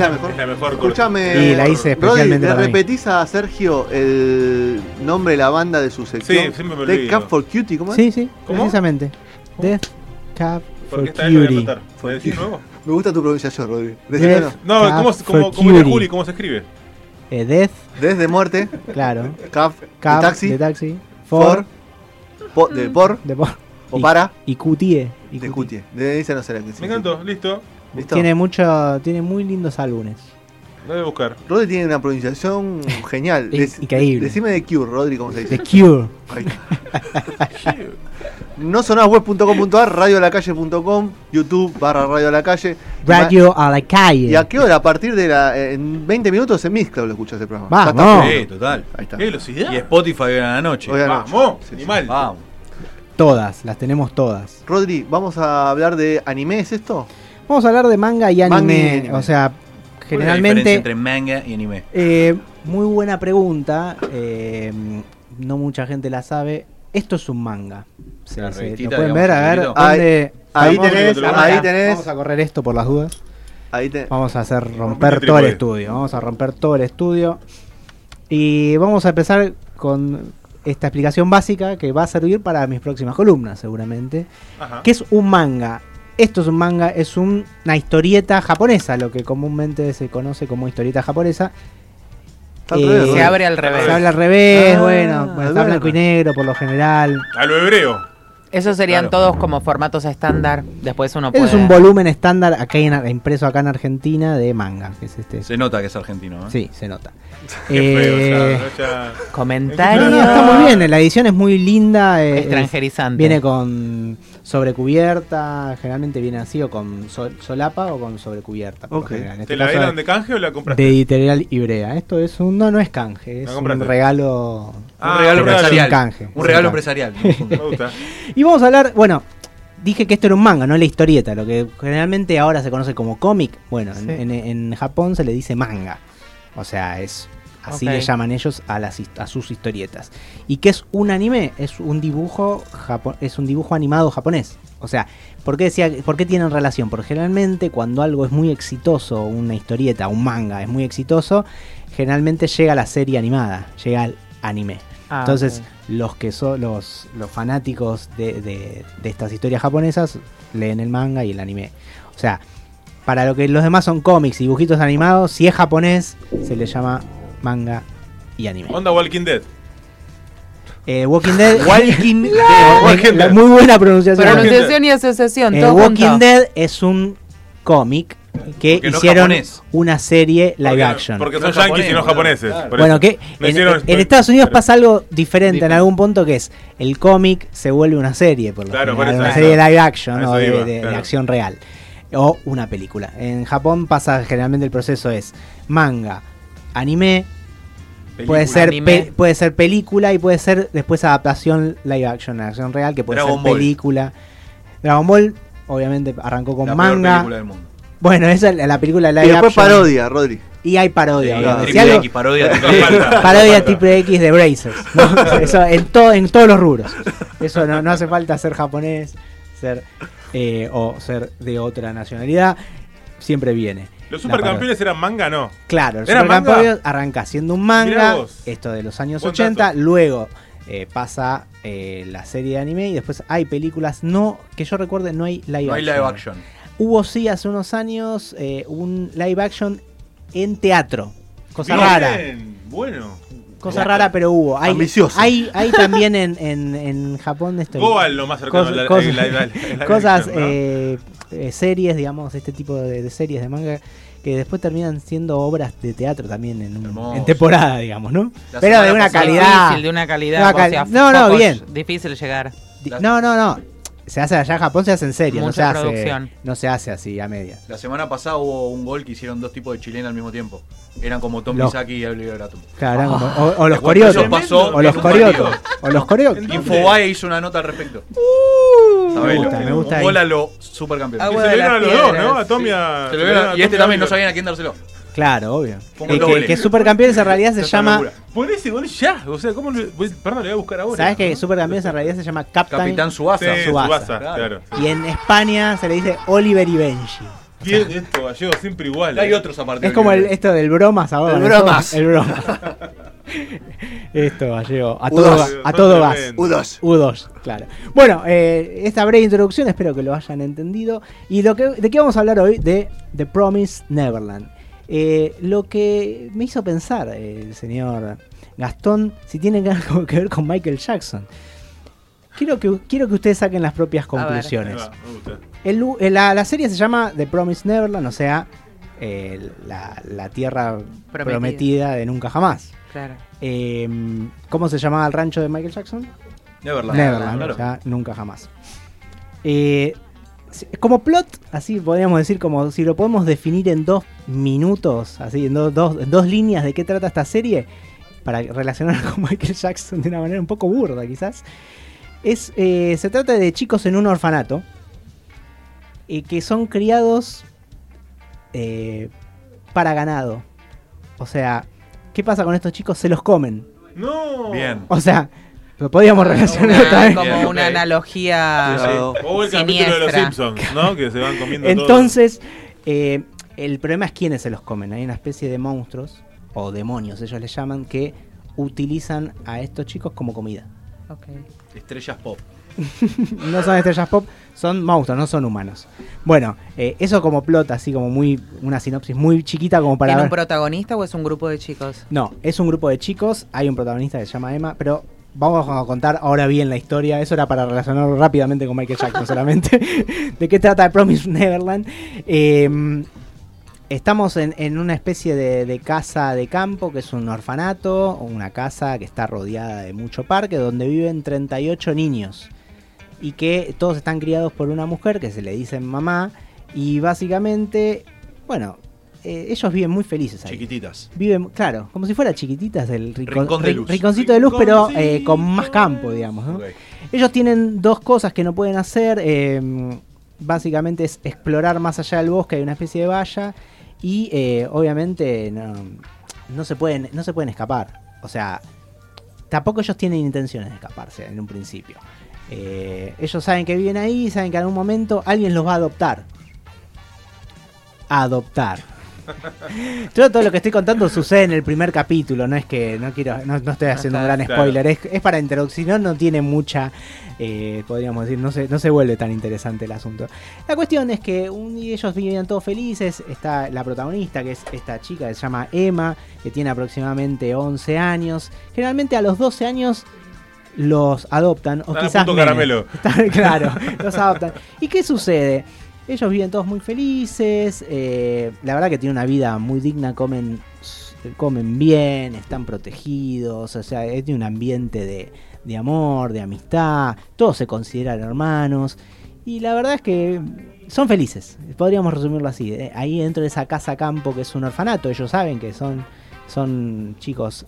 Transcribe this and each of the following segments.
La mejor? Es la mejor. Escúchame. Y la hice especialmente ¿le repetís a Sergio el nombre de la banda de su sección? Sí, siempre me Death olvido. Cab for Cutie, ¿cómo es? Sí, sí, ¿Cómo? precisamente. Death Cab ¿Por for qué esta vez lo voy a Cutie. decir nuevo? Me gusta tu pronunciación, Rodri. Death. No, Cab ¿cómo, cómo, cómo era Cutie. Juli? ¿Cómo se escribe? Eh, Death, Desde muerte, claro. Cab, Cab de taxi, de taxi. for, For, po- de por de por. o y, para, Y cutie. y de cutie. cutie. De ese no será. Me encantó, listo. ¿Listo? Tiene mucho, tiene muy lindos álbumes. Lo voy a buscar. Rodri tiene una pronunciación genial. Es Dec- increíble. Decime de Cure, Rodri, ¿cómo se The dice? Cure. Ahí está. No sonasweb.com.ar, radiolacalle.com, YouTube barra Radio a la Calle. Radio a la calle. ¿Y a qué hora? A partir de la. En 20 minutos en Mixcloud lo escuchas el programa. Vamos. Sí, total. Ahí está. ¿Qué velocidad? Y Spotify hoy a la noche. Hoy a la noche. Vamos, Sí, sí. animal. Vamos. Todas, las tenemos todas. Rodri, ¿vamos a hablar de anime? ¿Es esto? Vamos a hablar de manga y anime. Manga y anime. O sea, ¿Cuál es la diferencia generalmente. entre manga y anime? eh, muy buena pregunta. eh, no mucha gente la sabe. Esto es un manga. Se- La se- lo pueden digamos, ver, a ver. ¿dónde- Ahí Vamos- tenés, Vamos ahí Vamos tenés. a correr esto por las dudas. Ahí te- Vamos a hacer romper todo el estudio. Vamos a romper todo el estudio. Y vamos a empezar con esta explicación básica que va a servir para mis próximas columnas, seguramente. Ajá. ¿Qué es un manga? Esto es un manga, es un- una historieta japonesa, lo que comúnmente se conoce como historieta japonesa. Eh, revés, se abre al revés. Se habla al revés, Ah, bueno, bueno, está blanco y negro por lo general. A lo hebreo. Esos serían Claro. todos como formatos estándar. Después uno puede. es un volumen estándar acá en- impreso acá en Argentina de manga, que es este. Se nota que es argentino, ¿eh? Sí, se nota. Qué Eh, feo, ya, ya- Comentario. No, no, está muy bien, la edición es muy linda. eh, es- Extranjerizante. viene con sobrecubierta, generalmente viene así, o con sol- solapa o con sobrecubierta. por lo Ok. general. En ¿Te este la dieron de canje o la de compraste? editorial Ibrea. Esto es un. No, no es canje, es ¿La un regalo. Ah, un regalo empresarial. Un canje. Un regalo Un empresarial. Me gusta. Y vamos a hablar, bueno, dije que esto era un manga, no la historieta, lo que generalmente ahora se conoce como cómic. Bueno, en- Sí. en, en Japón se le dice manga. O sea, es así Ok. le llaman ellos a las a sus historietas. ¿Y qué es un anime? Es un dibujo japo- es un dibujo animado japonés. O sea, ¿por qué decía por qué tienen relación? Porque generalmente cuando algo es muy exitoso, una historieta, un manga es muy exitoso, generalmente llega a la serie animada, llega al anime. Ah, Entonces, los que son los, los fanáticos de, de- de estas historias japonesas leen el manga y el anime. O sea, para lo que los demás son cómics y dibujitos animados, si es japonés, se le llama manga y anime. Onda Walking Dead. Eh, Walking Dead. Walking Dead. muy buena pronunciación. Pronunciación y asociación. Eh, todo Walking junto. Dead es un cómic que Porque no hicieron una serie live Porque- action. Porque No son es yankees japonés, y no japoneses. Claro. Bueno, que No en, hicieron- en Estados Unidos pero- pasa algo diferente en algún punto que es el cómic se vuelve una serie, por lo Claro, por general, eso, una serie de live action o de, acción real o una película. En Japón pasa generalmente el proceso es manga, anime, puede ser Anime. pe- puede ser película y puede ser después adaptación live action, acción real que puede Dragon ser Ball. película. Dragon Ball obviamente arrancó con La peor manga. película del mundo. Bueno, esa es la película Y live después action. parodia, Rodri. Y hay parodia, Sí, Triple X, parodia. Parodia triple X de Brazers. ¿no? Eso en, todo en todos los rubros. Eso no, no hace falta ser japonés ser eh, o ser de otra nacionalidad. Siempre viene. Los supercampeones eran manga, no. Claro, el ¿Era Supercampeones arranca siendo un manga, esto de los años Buen 80, dato. luego eh, pasa eh, la serie de anime y después hay películas, no que yo recuerde, no hay live No hay action. live action. Hubo sí hace unos años eh, un live action en teatro, cosa Bien, rara. Bueno. Cosa rara, pero hubo. Hay, Ambicioso. hay, hay también en, en, en Japón esto. Goal, lo más cercano cos- al live- cos- al al cosas, eh, eh, series, digamos, este tipo de, de series de manga que después terminan siendo obras de teatro también en, un- Hermoso. en temporada, digamos, ¿no? La Pero de una calidad. Difícil, de una calidad. Una o sea, no, no, bien. Difícil llegar. No, no, no. Se hace allá en Japón, se hace en serio, no se, hace, no se hace así a medias. La semana pasada hubo un gol que hicieron dos tipos de chilenos al mismo tiempo. Eran como Tom Los- Misaki y Oliver Gratum. Claro, eran como- o, o los Te cuento, coriotos. eso pasó O los coriotos. O los coriotos. ¿En Infobae hizo una nota al respecto. Me gusta, me gusta Un ahí. gol a lo supercampeón. Agua se de le dieron a los dos, ¿no? A Tommy Sí. a- Se lo dieron- a y este Tommy también no Oliver. sabían a quién dárselo. Claro, obvio. Eh, que, doble. que Supercampeones en realidad se llama. locura. Pon ese gol ya. O sea, ¿cómo voy- Perdón, le voy a buscar ahora. ¿Sabes que Supercampeones en realidad se llama Captain? Capitán Sí, Claro. claro. Y en España se le dice Oliver y Benji. Bien, esto gallego siempre igual. Hay eh. otros aparte. Es como el, esto del bromas ahora. El ¿no? bromas. El bromas. Esto gallego. A U2. todo, ga- a todo gas. U2. U2, claro. Bueno, eh, esta breve introducción espero que lo hayan entendido. Y lo que, de qué vamos a hablar hoy, de The Promise Neverland. Eh, lo que me hizo pensar eh, el señor Gastón, si tiene algo que ver con Michael Jackson. Quiero que, quiero que ustedes saquen las propias conclusiones. va, me gusta. El la, la serie se llama The Promised Neverland, o sea, eh, la, la tierra prometida. Prometida. de nunca jamás. Claro. Eh, ¿Cómo se llamaba el rancho de Michael Jackson? Neverland. Neverland, Claro. o sea, nunca jamás. Eh, como plot, así podríamos decir, como si lo podemos definir en dos minutos, así, en do- dos, en dos líneas de qué trata esta serie, para relacionar con Michael Jackson de una manera un poco burda, quizás. Es, eh, se trata de chicos en un orfanato eh, que son criados eh, para ganado. O sea, ¿qué pasa con estos chicos? Se los comen. No. Bien. O sea, lo podíamos relacionar Una- también. como Bien, una analogía. Sí, sí. O el capítulo de los. Simpsons, ¿no? Que se van comiendo. Entonces, eh, el problema es quiénes se los comen. Hay una especie de monstruos, o demonios ellos les llaman, que utilizan a estos chicos como comida. Ok. Estrellas pop. No son estrellas pop, son monstruos, no son humanos. Bueno, eh, eso como plot, así como muy una sinopsis muy chiquita como para ¿Tiene ver. un protagonista o es un grupo de chicos? No, es un grupo de chicos, hay un protagonista que se llama Emma, pero vamos a contar ahora bien la historia. Eso era para relacionarlo rápidamente con Michael Jackson solamente. ¿De qué trata The Promise Neverland? Eh, estamos en, en una especie de, de casa de campo, que es un orfanato, una casa que está rodeada de mucho parque, donde viven 38 niños. Y que todos están criados por una mujer que se le dicen mamá. Y básicamente, bueno, eh, ellos viven muy felices ahí. Chiquititas. Viven, claro, como si fuera chiquititas del Rincón de luz. rinconcito de luz, pero eh, con más campo, digamos. ¿no? Ellos tienen dos cosas que no pueden hacer. eh, básicamente es explorar más allá del bosque, hay una especie de valla. Y eh, obviamente no, no, se pueden, no se pueden escapar. O sea, tampoco ellos tienen intenciones de escaparse en un principio. Eh, ellos saben que viven ahí, saben que en algún momento alguien los va a adoptar. Adoptar. Yo todo lo que estoy contando sucede en el primer capítulo, no es que no quiero, no, no estoy haciendo un gran spoiler, es, es para introducir, no, tiene mucha, eh, podríamos decir, no se, no se vuelve tan interesante el asunto. La cuestión es que un ellos vivían todos felices, está la protagonista, que es esta chica que se llama Emma, que tiene aproximadamente 11 años, generalmente a los 12 años los adoptan, o Están a quizás punto caramelo. Están- claro, los adoptan. ¿Y qué sucede? Ellos viven todos muy felices, eh, la verdad que tienen una vida muy digna, comen, comen bien, están protegidos, o sea, tiene un ambiente de, de amor, de amistad, todos se consideran hermanos, y la verdad es que son felices, podríamos resumirlo así, eh, ahí dentro de esa casa campo que es un orfanato, ellos saben que son, son chicos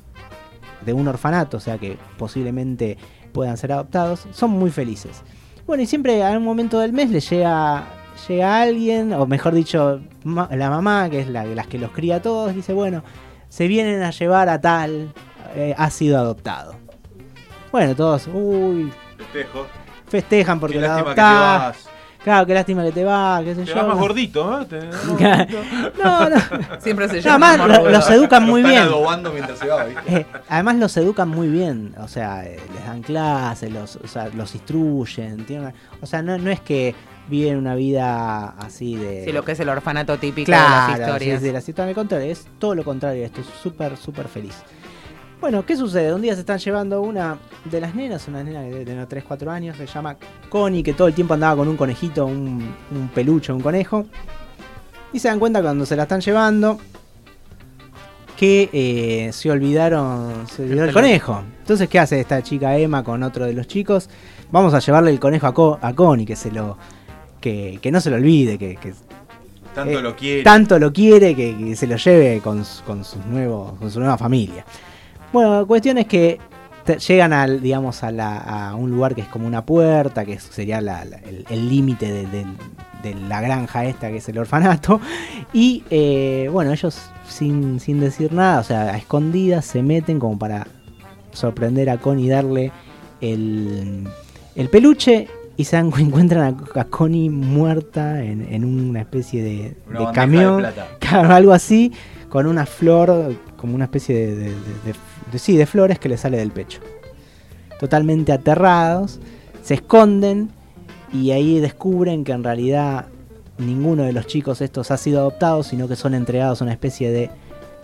de un orfanato, o sea que posiblemente puedan ser adoptados, son muy felices. Bueno, y siempre a un momento del mes les llega, llega alguien, o mejor dicho, ma- la mamá, que es la las que los cría a todos, dice, bueno, se vienen a llevar a tal, eh, ha sido adoptado. Bueno, todos, uy, Festejo. festejan porque Qué lo adoptás. Claro, qué lástima que te va, qué sé Te yo. vas más no. gordito, ¿eh? Te- No, no. Siempre se No, llama. además lo- los educan muy bien. mientras se va, ¿viste? Eh, además los educan muy bien, o sea, eh, les dan clases, los, o sea, los instruyen, tienen o sea, no, no es que viven una vida así de... Sí, lo que es el orfanato típico claro, de las historias. sí, de las historias, al contrario, es todo lo contrario, esto es súper, súper feliz. Bueno, ¿qué sucede? Un día se están llevando una de las nenas, una nena de, de 3, 4 años, se llama Connie, que todo el tiempo andaba con un conejito, un, un peluche, un conejo. Y se dan cuenta cuando se la están llevando que eh, se olvidaron, se olvidó el conejo. Entonces, ¿qué hace esta chica Emma con otro de los chicos? Vamos a llevarle el conejo a, Co- a Connie, que se lo que, que no se lo olvide, que, que Tanto eh, lo quiere. tanto lo quiere que, que se lo lleve con, sus nuevos, con su nueva familia. Bueno, la cuestión es que te- llegan al, digamos, a, la- a un lugar que es como una puerta, que sería la- la- el límite de, de- de la granja esta, que es el orfanato. Y eh, bueno, ellos sin, sin decir nada, o sea, a escondidas, se meten como para sorprender a Connie y darle el, el peluche. Y se encuentran a, a Connie muerta en, en una especie de, Una de bandeja camión. de plata. Claro, algo así, con una flor, como una especie de, de- sí, de flores que le sale del pecho. Totalmente aterrados, se esconden y ahí descubren que en realidad ninguno de los chicos estos ha sido adoptado, sino que son entregados a una especie de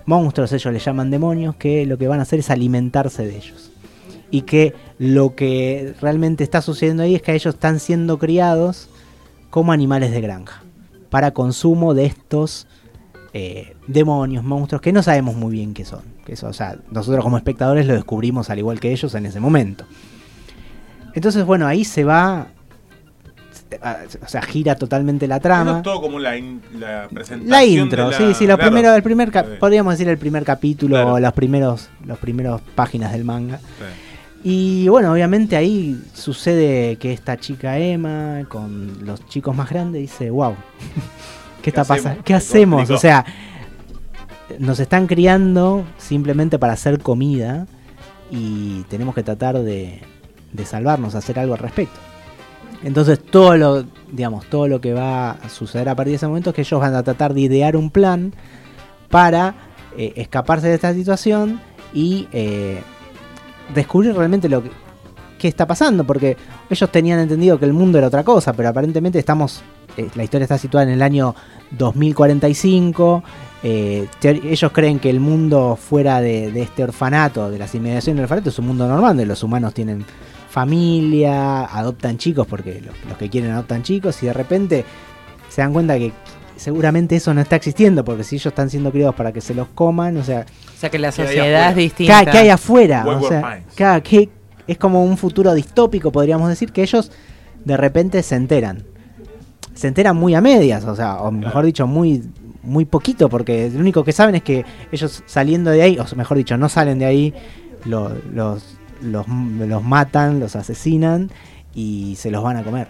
monstruos, ellos le llaman demonios, que lo que van a hacer es alimentarse de ellos. Y que lo que realmente está sucediendo ahí es que ellos están siendo criados como animales de granja, para consumo de estos eh, demonios, monstruos, que no sabemos muy bien qué son. Que eso, o sea, nosotros como espectadores lo descubrimos al igual que ellos en ese momento. Entonces, bueno, ahí se va, o sea, gira totalmente la Eso trama. es todo como la, in- la presentación. La intro, de sí, sí, claro. primero, el primer cap- podríamos decir el primer capítulo, Claro. los primeros, los primeros páginas del manga. Sí. Y bueno, obviamente ahí sucede que esta chica Emma con los chicos más grandes dice, wow, ¿qué está pasando? ¿Qué hacemos? complicó. O sea, nos están criando simplemente para hacer comida y tenemos que tratar de, de salvarnos, hacer algo al respecto. Entonces todo lo, digamos, todo lo que va a suceder a partir de ese momento es que ellos van a tratar de idear un plan para eh, escaparse de esta situación y eh, descubrir realmente lo que qué está pasando, porque ellos tenían entendido que el mundo era otra cosa, pero aparentemente estamos, eh, la historia está situada en el año 2045, eh, ellos creen que el mundo fuera de, de este orfanato, de las inmediaciones del orfanato, es un mundo normal, donde los humanos tienen familia, adoptan chicos, porque los, los que quieren adoptan chicos, y de repente se dan cuenta que seguramente eso no está existiendo, porque si ellos están siendo criados para que se los coman, o sea, O sea que la ¿Qué hay sociedad es distinta. ¿Qué, qué hay afuera? O sea, que es como un futuro distópico, podríamos decir, que ellos de repente se enteran. Se enteran muy a medias, o sea, o mejor dicho, muy, muy poquito, porque lo único que saben es que ellos saliendo de ahí, o mejor dicho, no salen de ahí, lo- los, los, los matan, los asesinan y se los van a comer.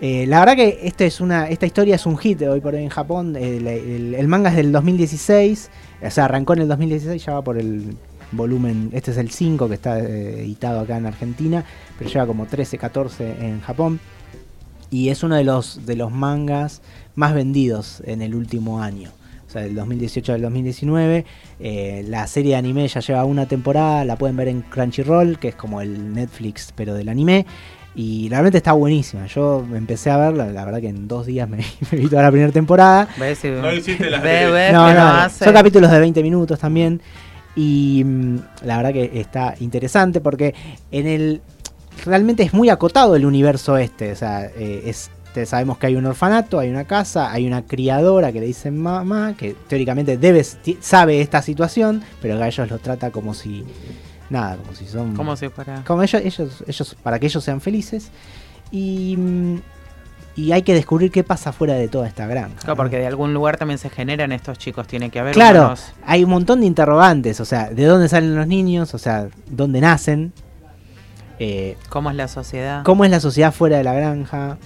Eh, la verdad que esta es una esta historia es un hit hoy por hoy en Japón. El, el- el manga es del 2016, o sea, arrancó en el 2016, ya va por el volumen, este es el 5 que está eh, editado acá en Argentina, pero lleva como 13, 14 en Japón. Y es uno de los, de los mangas más vendidos en el último año. O sea, del 2018 al 2019. Eh, la serie de anime ya lleva una temporada, la pueden ver en Crunchyroll, que es como el Netflix, pero del anime. Y realmente está buenísima. Yo empecé a verla, la verdad que en dos días me, me vi toda la primera temporada. No hiciste las Ve, deberes. ves No, que no, hace. son capítulos de 20 minutos también. Y mm, la verdad que está interesante porque en el. Realmente es muy acotado el universo este. O sea, eh, es, sabemos que hay un orfanato, hay una casa, hay una criadora que le dicen mamá, que teóricamente debe, sabe esta situación, pero que a ellos los trata como si. Nada, como si son. Como si fuera. Como ellos, ellos, ellos, para que ellos sean felices. Y. y hay que descubrir qué pasa fuera de toda esta granja. Claro, ¿no? porque de algún lugar también se generan estos chicos. Tiene que haber Claro, unos- hay un montón de interrogantes, o sea, ¿de dónde salen los niños? O sea, ¿dónde nacen? Eh, ¿Cómo es la sociedad? ¿Cómo es la sociedad fuera de la granja?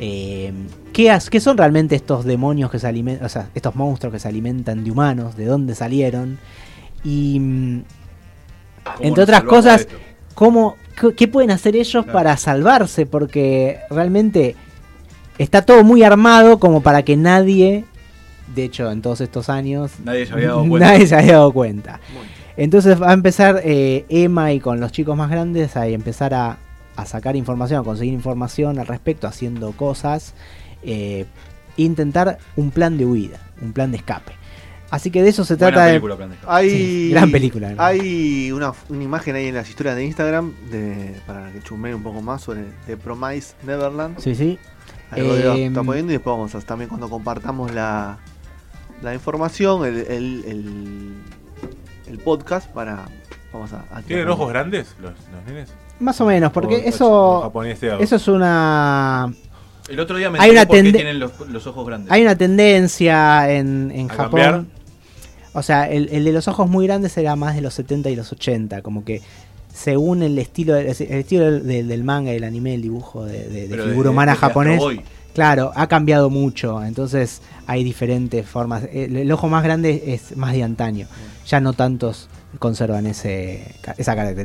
Eh, ¿qué, has- qué son realmente estos demonios que se alimentan, o sea, estos monstruos que se alimentan de humanos? ¿De dónde salieron? Y, mm, ¿Cómo entre otras cosas? ¿cómo, qué, qué pueden hacer ellos Claro. para salvarse? Porque realmente está todo muy armado como para que nadie, de hecho, en todos estos años, Nadie se había dado cuenta. Nadie se había dado cuenta. Entonces va a empezar eh, Emma y con los chicos más grandes a empezar a, a sacar información, a conseguir información al respecto, haciendo cosas, eh, e intentar un plan de huida, un plan de escape. Así que de eso se Buena trata de... película, Plan de Escape. Hay, Sí, gran película, ¿no? Hay una, una imagen ahí en las historias de Instagram de, para que chumeen un poco más sobre The Promise Neverland. Sí, sí. Ahí Rodrigo Em, está poniendo y después vamos a también cuando compartamos la, la información, el, el, el, el podcast para vamos a, a ¿Tienen ojos grandes los, los nenes? Más o menos, porque o- eso... Eso es una... El otro día me Hay una por qué tende- tienen los, los ojos grandes. Hay una tendencia en, en ¿A Japón. cambiar? O sea, el, el de los ojos muy grandes era más de los 70 y los 80, como que según el estilo, el estilo del, del- manga, del anime, el dibujo de, de- figura humana japonés, claro, ha cambiado mucho. Entonces hay diferentes formas. El, el ojo más grande es más de antaño. Ya no tantos conservan ese, esa característica.